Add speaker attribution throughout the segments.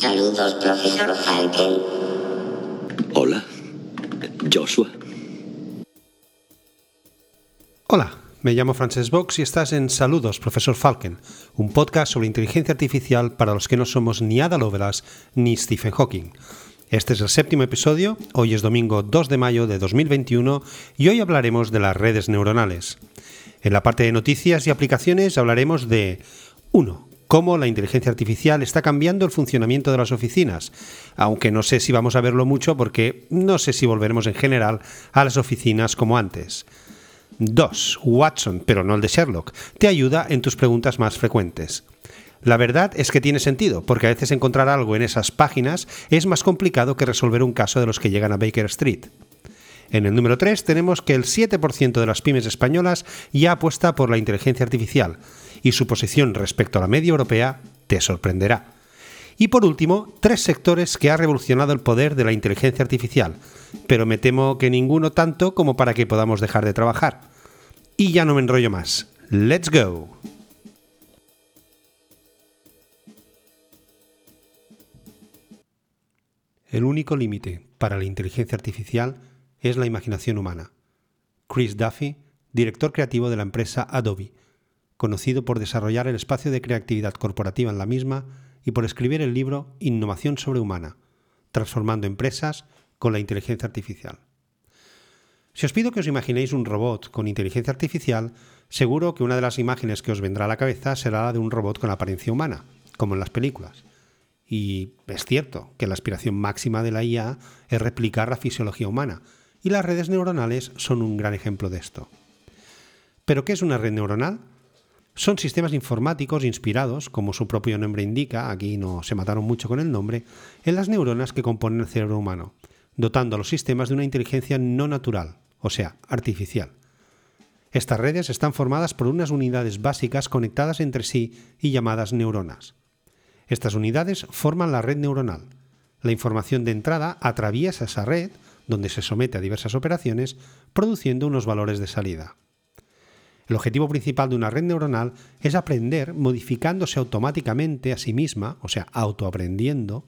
Speaker 1: Saludos, profesor Falken.
Speaker 2: Hola, Joshua.
Speaker 3: Hola, me llamo Frances Box y estás en Saludos, profesor Falken, un podcast sobre inteligencia artificial para los que no somos ni Ada Lovelace ni Stephen Hawking. Este es el séptimo episodio, hoy es domingo 2 de mayo de 2021 y hoy hablaremos de las redes neuronales. En la parte de noticias y aplicaciones hablaremos de 1 cómo la inteligencia artificial está cambiando el funcionamiento de las oficinas, aunque no sé si vamos a verlo mucho porque no sé si volveremos en general a las oficinas como antes. 2. Watson, pero no el de Sherlock, te ayuda en tus preguntas más frecuentes. La verdad es que tiene sentido, porque a veces encontrar algo en esas páginas es más complicado que resolver un caso de los que llegan a Baker Street. En el número 3 tenemos que el 7% de las pymes españolas ya apuesta por la inteligencia artificial, y su posición respecto a la media europea te sorprenderá. Y por último, tres sectores que ha revolucionado el poder de la inteligencia artificial, pero me temo que ninguno tanto como para que podamos dejar de trabajar. Y ya no me enrollo más. ¡Let's go! El único límite para la inteligencia artificial es la imaginación humana. Chris Duffy, director creativo de la empresa Adobe, conocido por desarrollar el espacio de creatividad corporativa en la misma y por escribir el libro Innovación sobrehumana, transformando empresas con la inteligencia artificial. Si os pido que os imaginéis un robot con inteligencia artificial, seguro que una de las imágenes que os vendrá a la cabeza será la de un robot con apariencia humana, como en las películas. Y es cierto que la aspiración máxima de la IA es replicar la fisiología humana, y las redes neuronales son un gran ejemplo de esto. ¿Pero qué es una red neuronal? Son sistemas informáticos inspirados, como su propio nombre indica, aquí no se mataron mucho con el nombre, en las neuronas que componen el cerebro humano, dotando a los sistemas de una inteligencia no natural, o sea, artificial. Estas redes están formadas por unas unidades básicas conectadas entre sí y llamadas neuronas. Estas unidades forman la red neuronal. La información de entrada atraviesa esa red, donde se somete a diversas operaciones, produciendo unos valores de salida. El objetivo principal de una red neuronal es aprender modificándose automáticamente a sí misma, o sea, autoaprendiendo,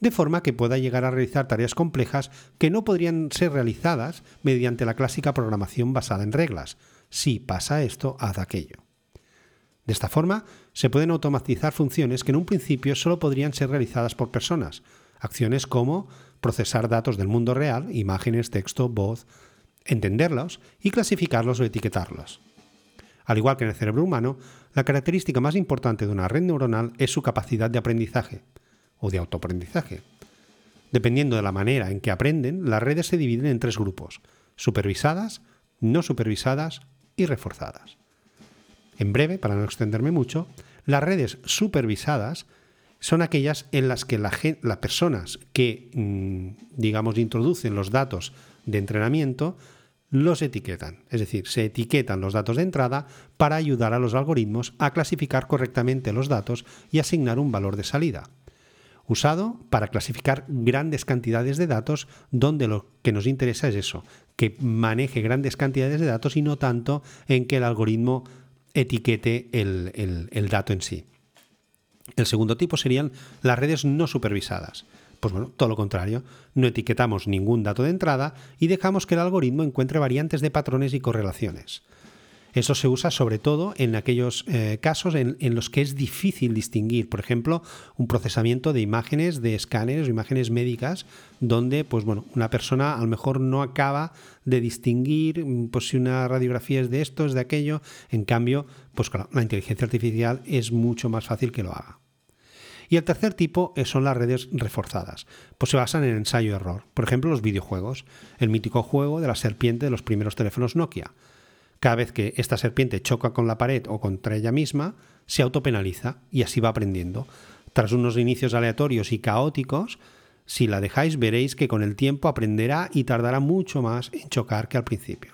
Speaker 3: de forma que pueda llegar a realizar tareas complejas que no podrían ser realizadas mediante la clásica programación basada en reglas. Si pasa esto, haz aquello. De esta forma, se pueden automatizar funciones que en un principio solo podrían ser realizadas por personas, acciones como procesar datos del mundo real, imágenes, texto, voz, entenderlos y clasificarlos o etiquetarlos. Al igual que en el cerebro humano, la característica más importante de una red neuronal es su capacidad de aprendizaje o de autoaprendizaje. Dependiendo de la manera en que aprenden, las redes se dividen en tres grupos, supervisadas, no supervisadas y reforzadas. En breve, para no extenderme mucho, las redes supervisadas son aquellas en las que las personas que, mm, digamos, introducen los datos de entrenamiento los etiquetan. Es decir, se etiquetan los datos de entrada para ayudar a los algoritmos a clasificar correctamente los datos y asignar un valor de salida. Usado para clasificar grandes cantidades de datos donde lo que nos interesa es eso, que maneje grandes cantidades de datos y no tanto en que el algoritmo etiquete el, el dato en sí. El segundo tipo serían las redes no supervisadas. Pues bueno, todo lo contrario, no etiquetamos ningún dato de entrada y dejamos que el algoritmo encuentre variantes de patrones y correlaciones. Eso se usa sobre todo en aquellos eh, casos en, los que es difícil distinguir, por ejemplo, un procesamiento de imágenes de escáneres o imágenes médicas, donde pues bueno, una persona a lo mejor no acaba de distinguir mm, pues, si una radiografía es de esto, es de aquello. En cambio, pues la inteligencia artificial es mucho más fácil que lo haga. Y el tercer tipo eh, son las redes reforzadas, pues se basan en ensayo-error. Por ejemplo, los videojuegos, el mítico juego de la serpiente de los primeros teléfonos Nokia. Cada vez que esta serpiente choca con la pared o contra ella misma, se autopenaliza y así va aprendiendo. Tras unos inicios aleatorios y caóticos, si la dejáis veréis que con el tiempo aprenderá y tardará mucho más en chocar que al principio.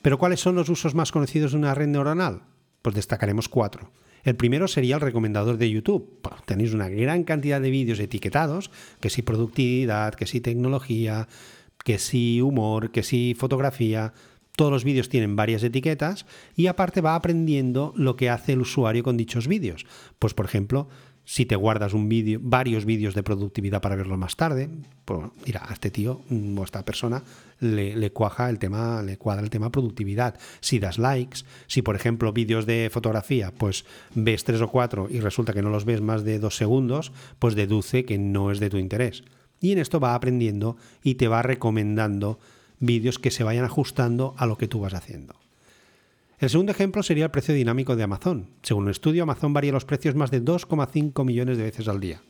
Speaker 3: Pero ¿cuáles son los usos más conocidos de una red neuronal? Pues destacaremos cuatro. El primero sería el recomendador de YouTube. tenéis una gran cantidad de vídeos etiquetados, que si productividad, que si tecnología, que si humor, que si fotografía. Todos los vídeos tienen varias etiquetas y aparte va aprendiendo lo que hace el usuario con dichos vídeos. Pues por ejemplo, si te guardas un vídeo, varios vídeos de productividad para verlo más tarde, pues mira, a este tío o a esta persona le, cuaja el tema, le cuadra el tema productividad. Si das likes, si por ejemplo vídeos de fotografía, pues ves tres o cuatro y resulta que no los ves más de dos segundos, pues deduce que no es de tu interés. Y en esto va aprendiendo y te va recomendando vídeos que se vayan ajustando a lo que tú vas haciendo. El segundo ejemplo sería el precio dinámico de Amazon. Según un estudio, Amazon varía los precios más de 2,5 millones de veces al día.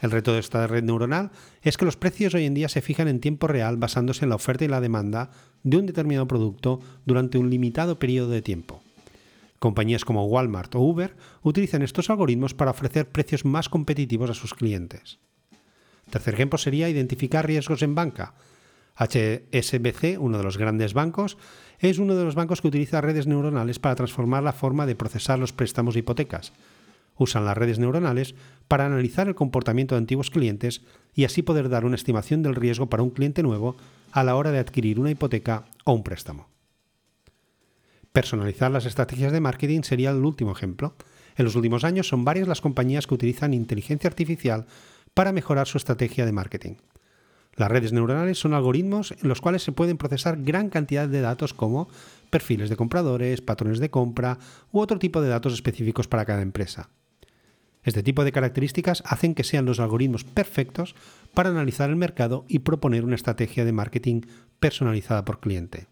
Speaker 3: El reto de esta red neuronal es que los precios hoy en día se fijan en tiempo real basándose en la oferta y la demanda de un determinado producto durante un limitado periodo de tiempo. Compañías como Walmart o Uber utilizan estos algoritmos para ofrecer precios más competitivos a sus clientes. Tercer ejemplo sería identificar riesgos en banca. HSBC, uno de los grandes bancos, es uno de los bancos que utiliza redes neuronales para transformar la forma de procesar los préstamos de hipotecas. Usan las redes neuronales para analizar el comportamiento de antiguos clientes y así poder dar una estimación del riesgo para un cliente nuevo a la hora de adquirir una hipoteca o un préstamo. Personalizar las estrategias de marketing sería el último ejemplo. En los últimos años son varias las compañías que utilizan inteligencia artificial para mejorar su estrategia de marketing. Las redes neuronales son algoritmos en los cuales se pueden procesar gran cantidad de datos como perfiles de compradores, patrones de compra u otro tipo de datos específicos para cada empresa. Este tipo de características hacen que sean los algoritmos perfectos para analizar el mercado y proponer una estrategia de marketing personalizada por cliente.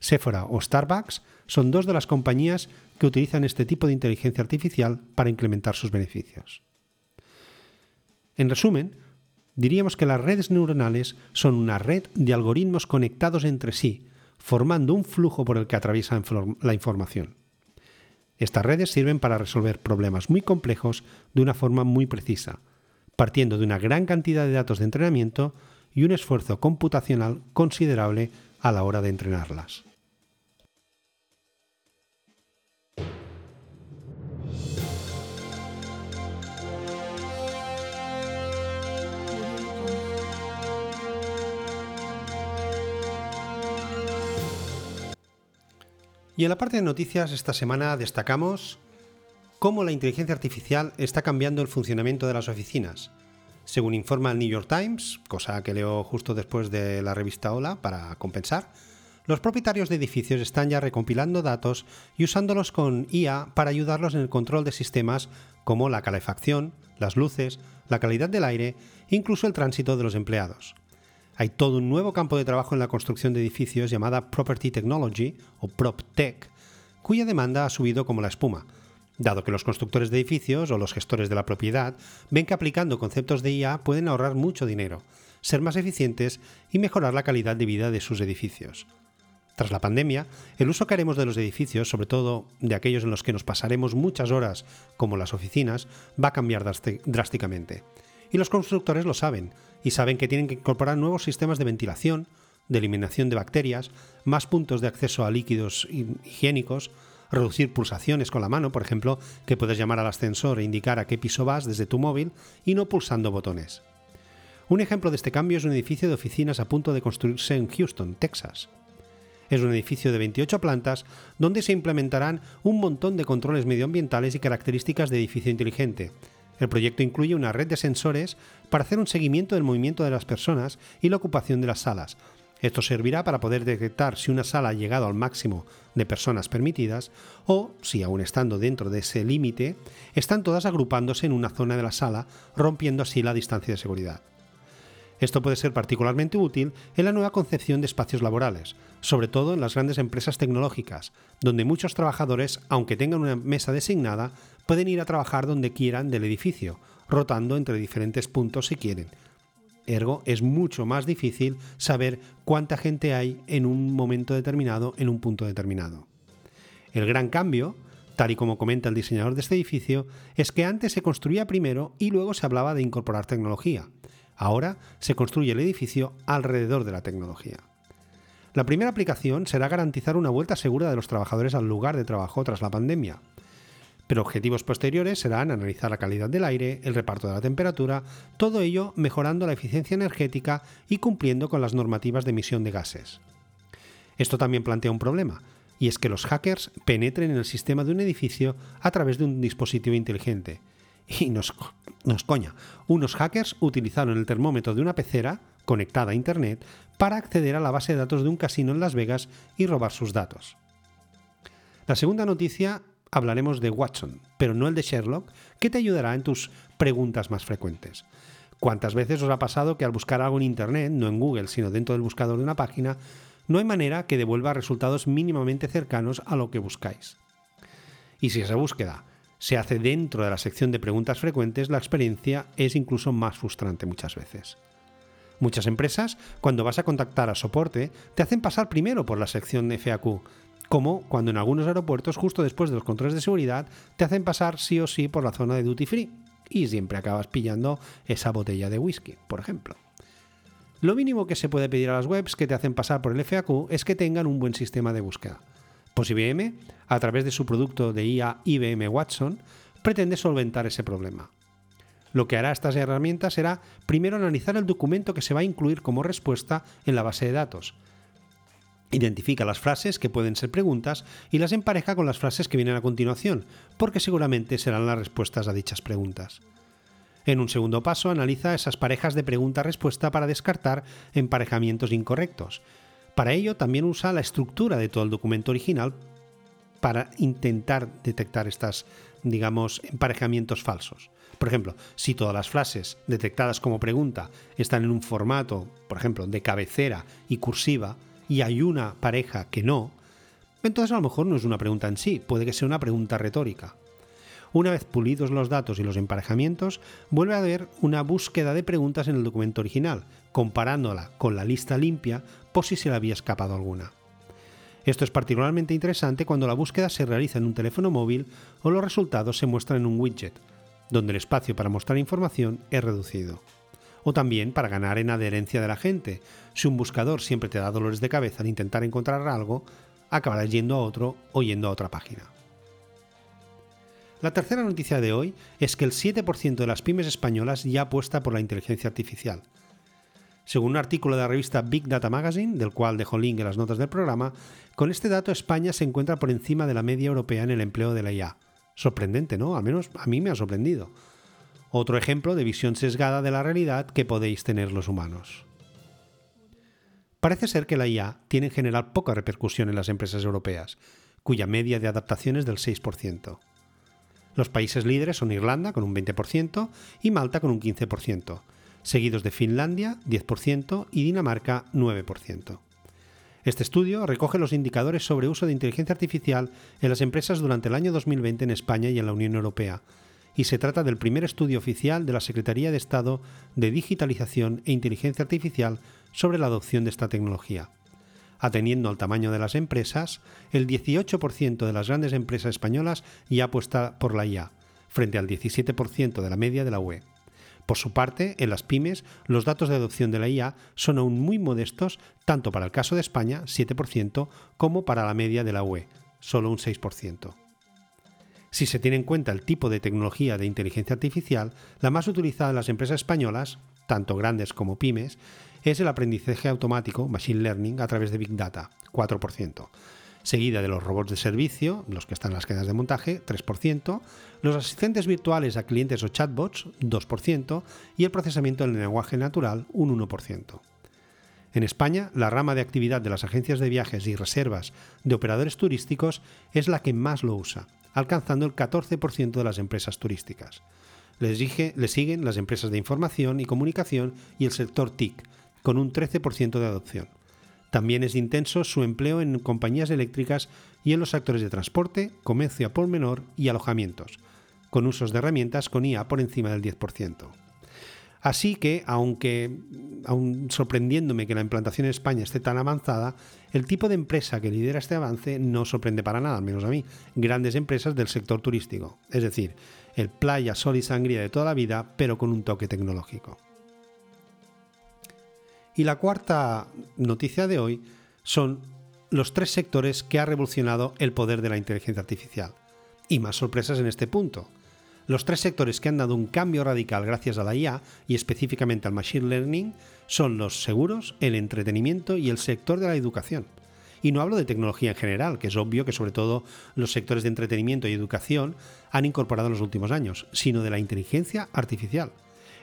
Speaker 3: Sephora o Starbucks son dos de las compañías que utilizan este tipo de inteligencia artificial para incrementar sus beneficios. En resumen, diríamos que las redes neuronales son una red de algoritmos conectados entre sí, formando un flujo por el que atraviesa la información. Estas redes sirven para resolver problemas muy complejos de una forma muy precisa, partiendo de una gran cantidad de datos de entrenamiento y un esfuerzo computacional considerable a la hora de entrenarlas. Y en la parte de noticias esta semana destacamos cómo la inteligencia artificial está cambiando el funcionamiento de las oficinas. Según informa el New York Times, cosa que leo justo después de la revista Hola para compensar, los propietarios de edificios están ya recompilando datos y usándolos con IA para ayudarlos en el control de sistemas como la calefacción, las luces, la calidad del aire e incluso el tránsito de los empleados. Hay todo un nuevo campo de trabajo en la construcción de edificios llamada Property Technology o PropTech, cuya demanda ha subido como la espuma, dado que los constructores de edificios o los gestores de la propiedad ven que aplicando conceptos de IA pueden ahorrar mucho dinero, ser más eficientes y mejorar la calidad de vida de sus edificios. Tras la pandemia, el uso que haremos de los edificios, sobre todo de aquellos en los que nos pasaremos muchas horas, como las oficinas, va a cambiar drásticamente. Y los constructores lo saben, y saben que tienen que incorporar nuevos sistemas de ventilación, de eliminación de bacterias, más puntos de acceso a líquidos higiénicos, reducir pulsaciones con la mano, por ejemplo, que puedes llamar al ascensor e indicar a qué piso vas desde tu móvil y no pulsando botones. Un ejemplo de este cambio es un edificio de oficinas a punto de construirse en Houston, Texas. Es un edificio de 28 plantas donde se implementarán un montón de controles medioambientales y características de edificio inteligente, el proyecto incluye una red de sensores para hacer un seguimiento del movimiento de las personas y la ocupación de las salas. Esto servirá para poder detectar si una sala ha llegado al máximo de personas permitidas o, si aún estando dentro de ese límite, están todas agrupándose en una zona de la sala, rompiendo así la distancia de seguridad. Esto puede ser particularmente útil en la nueva concepción de espacios laborales, sobre todo en las grandes empresas tecnológicas, donde muchos trabajadores, aunque tengan una mesa designada, pueden ir a trabajar donde quieran del edificio, rotando entre diferentes puntos si quieren. Ergo, es mucho más difícil saber cuánta gente hay en un momento determinado en un punto determinado. El gran cambio, tal y como comenta el diseñador de este edificio, es que antes se construía primero y luego se hablaba de incorporar tecnología. Ahora se construye el edificio alrededor de la tecnología. La primera aplicación será garantizar una vuelta segura de los trabajadores al lugar de trabajo tras la pandemia, pero objetivos posteriores serán analizar la calidad del aire, el reparto de la temperatura, todo ello mejorando la eficiencia energética y cumpliendo con las normativas de emisión de gases. Esto también plantea un problema, y es que los hackers penetren en el sistema de un edificio a través de un dispositivo inteligente, Y nos, coña, unos hackers utilizaron el termómetro de una pecera conectada a Internet para acceder a la base de datos de un casino en Las Vegas y robar sus datos. La segunda noticia hablaremos de Watson, pero no el de Sherlock, que te ayudará en tus preguntas más frecuentes. ¿Cuántas veces os ha pasado que al buscar algo en Internet, no en Google, sino dentro del buscador de una página, no hay manera que devuelva resultados mínimamente cercanos a lo que buscáis? Y si esa búsqueda se hace dentro de la sección de preguntas frecuentes, la experiencia es incluso más frustrante muchas veces. Muchas empresas, cuando vas a contactar a soporte, te hacen pasar primero por la sección FAQ, como cuando en algunos aeropuertos, justo después de los controles de seguridad, te hacen pasar sí o sí por la zona de duty free y siempre acabas pillando esa botella de whisky, por ejemplo. Lo mínimo que se puede pedir a las webs que te hacen pasar por el FAQ es que tengan un buen sistema de búsqueda. Pues IBM, a través de su producto de IA IBM Watson, pretende solventar ese problema. Lo que hará estas herramientas será primero analizar el documento que se va a incluir como respuesta en la base de datos. Identifica las frases que pueden ser preguntas y las empareja con las frases que vienen a continuación, porque seguramente serán las respuestas a dichas preguntas. En un segundo paso, analiza esas parejas de pregunta-respuesta para descartar emparejamientos incorrectos. Para ello, también usa la estructura de todo el documento original para intentar detectar estas, digamos, emparejamientos falsos. Por ejemplo, si todas las frases detectadas como pregunta están en un formato, por ejemplo, de cabecera y cursiva, y hay una pareja que no, entonces a lo mejor no es una pregunta en sí, puede que sea una pregunta retórica. Una vez pulidos los datos y los emparejamientos, vuelve a haber una búsqueda de preguntas en el documento original, comparándola con la lista limpia por si se le había escapado alguna. Esto es particularmente interesante cuando la búsqueda se realiza en un teléfono móvil o los resultados se muestran en un widget, donde el espacio para mostrar información es reducido. O también para ganar en adherencia de la gente. Si un buscador siempre te da dolores de cabeza al intentar encontrar algo, acabarás yendo a otro o yendo a otra página. La tercera noticia de hoy es que el 7% de las pymes españolas ya apuesta por la inteligencia artificial. Según un artículo de la revista Big Data Magazine, del cual dejo link en las notas del programa, con este dato España se encuentra por encima de la media europea en el empleo de la IA. Sorprendente, ¿no? Al menos a mí me ha sorprendido. Otro ejemplo de visión sesgada de la realidad que podéis tener los humanos. Parece ser que la IA tiene en general poca repercusión en las empresas europeas, cuya media de adaptación es del 6%. Los países líderes son Irlanda con un 20% y Malta con un 15%, seguidos de Finlandia 10% y Dinamarca 9%. Este estudio recoge los indicadores sobre uso de inteligencia artificial en las empresas durante el año 2020 en España y en la Unión Europea, y se trata del primer estudio oficial de la Secretaría de Estado de Digitalización e Inteligencia Artificial sobre la adopción de esta tecnología. Atendiendo al tamaño de las empresas, el 18% de las grandes empresas españolas ya apuesta por la IA, frente al 17% de la media de la UE. Por su parte, en las pymes, los datos de adopción de la IA son aún muy modestos, tanto para el caso de España, 7%, como para la media de la UE, solo un 6%. Si se tiene en cuenta el tipo de tecnología de inteligencia artificial, la más utilizada en las empresas españolas, tanto grandes como pymes, es el aprendizaje automático, Machine Learning, a través de Big Data, 4%, seguida de los robots de servicio, los que están en las cadenas de montaje, 3%, los asistentes virtuales a clientes o chatbots, 2%, y el procesamiento del lenguaje natural, un 1%. En España, la rama de actividad de las agencias de viajes y reservas de operadores turísticos es la que más lo usa, alcanzando el 14% de las empresas turísticas. Les, siguen las empresas de información y comunicación y el sector TIC, con un 13% de adopción. También es intenso su empleo en compañías eléctricas y en los sectores de transporte, comercio a por menor y alojamientos, con usos de herramientas con IA por encima del 10%. Así que, aunque aun sorprendiéndome que la implantación en España esté tan avanzada, el tipo de empresa que lidera este avance no sorprende para nada, al menos a mí. Grandes empresas del sector turístico, es decir, el playa, sol y sangría de toda la vida, pero con un toque tecnológico. Y la cuarta noticia de hoy son los tres sectores que ha revolucionado el poder de la inteligencia artificial. Y más sorpresas en este punto. Los tres sectores que han dado un cambio radical gracias a la IA y específicamente al Machine Learning son los seguros, el entretenimiento y el sector de la educación. Y no hablo de tecnología en general, que es obvio que sobre todo los sectores de entretenimiento y educación han incorporado en los últimos años, sino de la inteligencia artificial.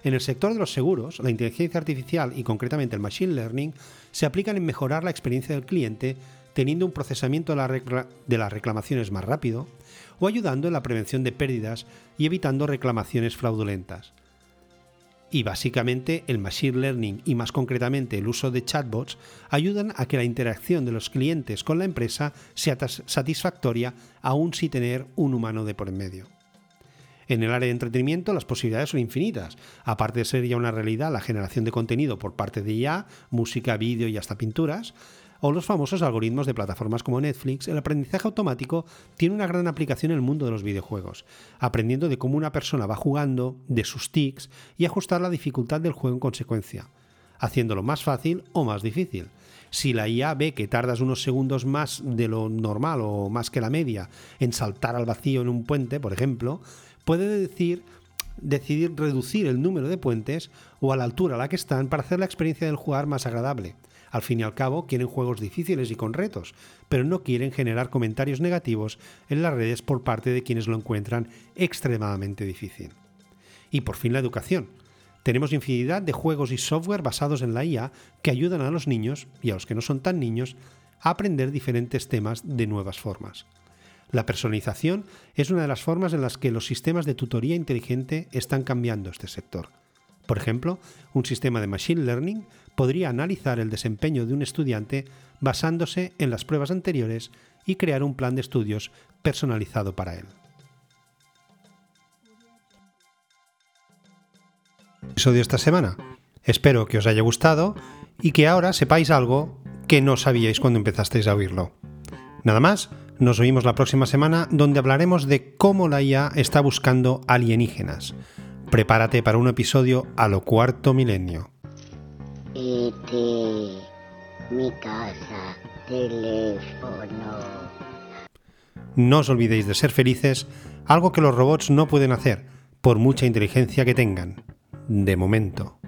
Speaker 3: En el sector de los seguros, la inteligencia artificial y concretamente el machine learning se aplican en mejorar la experiencia del cliente teniendo un procesamiento de, las reclamaciones más rápido o ayudando en la prevención de pérdidas y evitando reclamaciones fraudulentas. Y básicamente el Machine Learning y más concretamente el uso de chatbots ayudan a que la interacción de los clientes con la empresa sea satisfactoria aún sin tener un humano de por medio. En el área de entretenimiento las posibilidades son infinitas, aparte de ser ya una realidad la generación de contenido por parte de IA, música, vídeo y hasta pinturas, o los famosos algoritmos de plataformas como Netflix, el aprendizaje automático tiene una gran aplicación en el mundo de los videojuegos, aprendiendo de cómo una persona va jugando, de sus tics y ajustar la dificultad del juego en consecuencia, haciéndolo más fácil o más difícil. Si la IA ve que tardas unos segundos más de lo normal o más que la media en saltar al vacío en un puente, por ejemplo, puede decidir reducir el número de puentes o a la altura a la que están para hacer la experiencia del jugar más agradable. Al fin y al cabo, quieren juegos difíciles y con retos, pero no quieren generar comentarios negativos en las redes por parte de quienes lo encuentran extremadamente difícil. Y por fin la educación. Tenemos infinidad de juegos y software basados en la IA que ayudan a los niños, y a los que no son tan niños, a aprender diferentes temas de nuevas formas. La personalización es una de las formas en las que los sistemas de tutoría inteligente están cambiando este sector. Por ejemplo, un sistema de Machine Learning podría analizar el desempeño de un estudiante basándose en las pruebas anteriores y crear un plan de estudios personalizado para él. Episodio esta semana. Espero que os haya gustado y que ahora sepáis algo que no sabíais cuando empezasteis a oírlo. Nada más, nos oímos la próxima semana donde hablaremos de cómo la IA está buscando alienígenas. Prepárate para un episodio a lo cuarto milenio.
Speaker 1: Mi casa, teléfono.
Speaker 3: No os olvidéis de ser felices, algo que los robots no pueden hacer, por mucha inteligencia que tengan. De momento.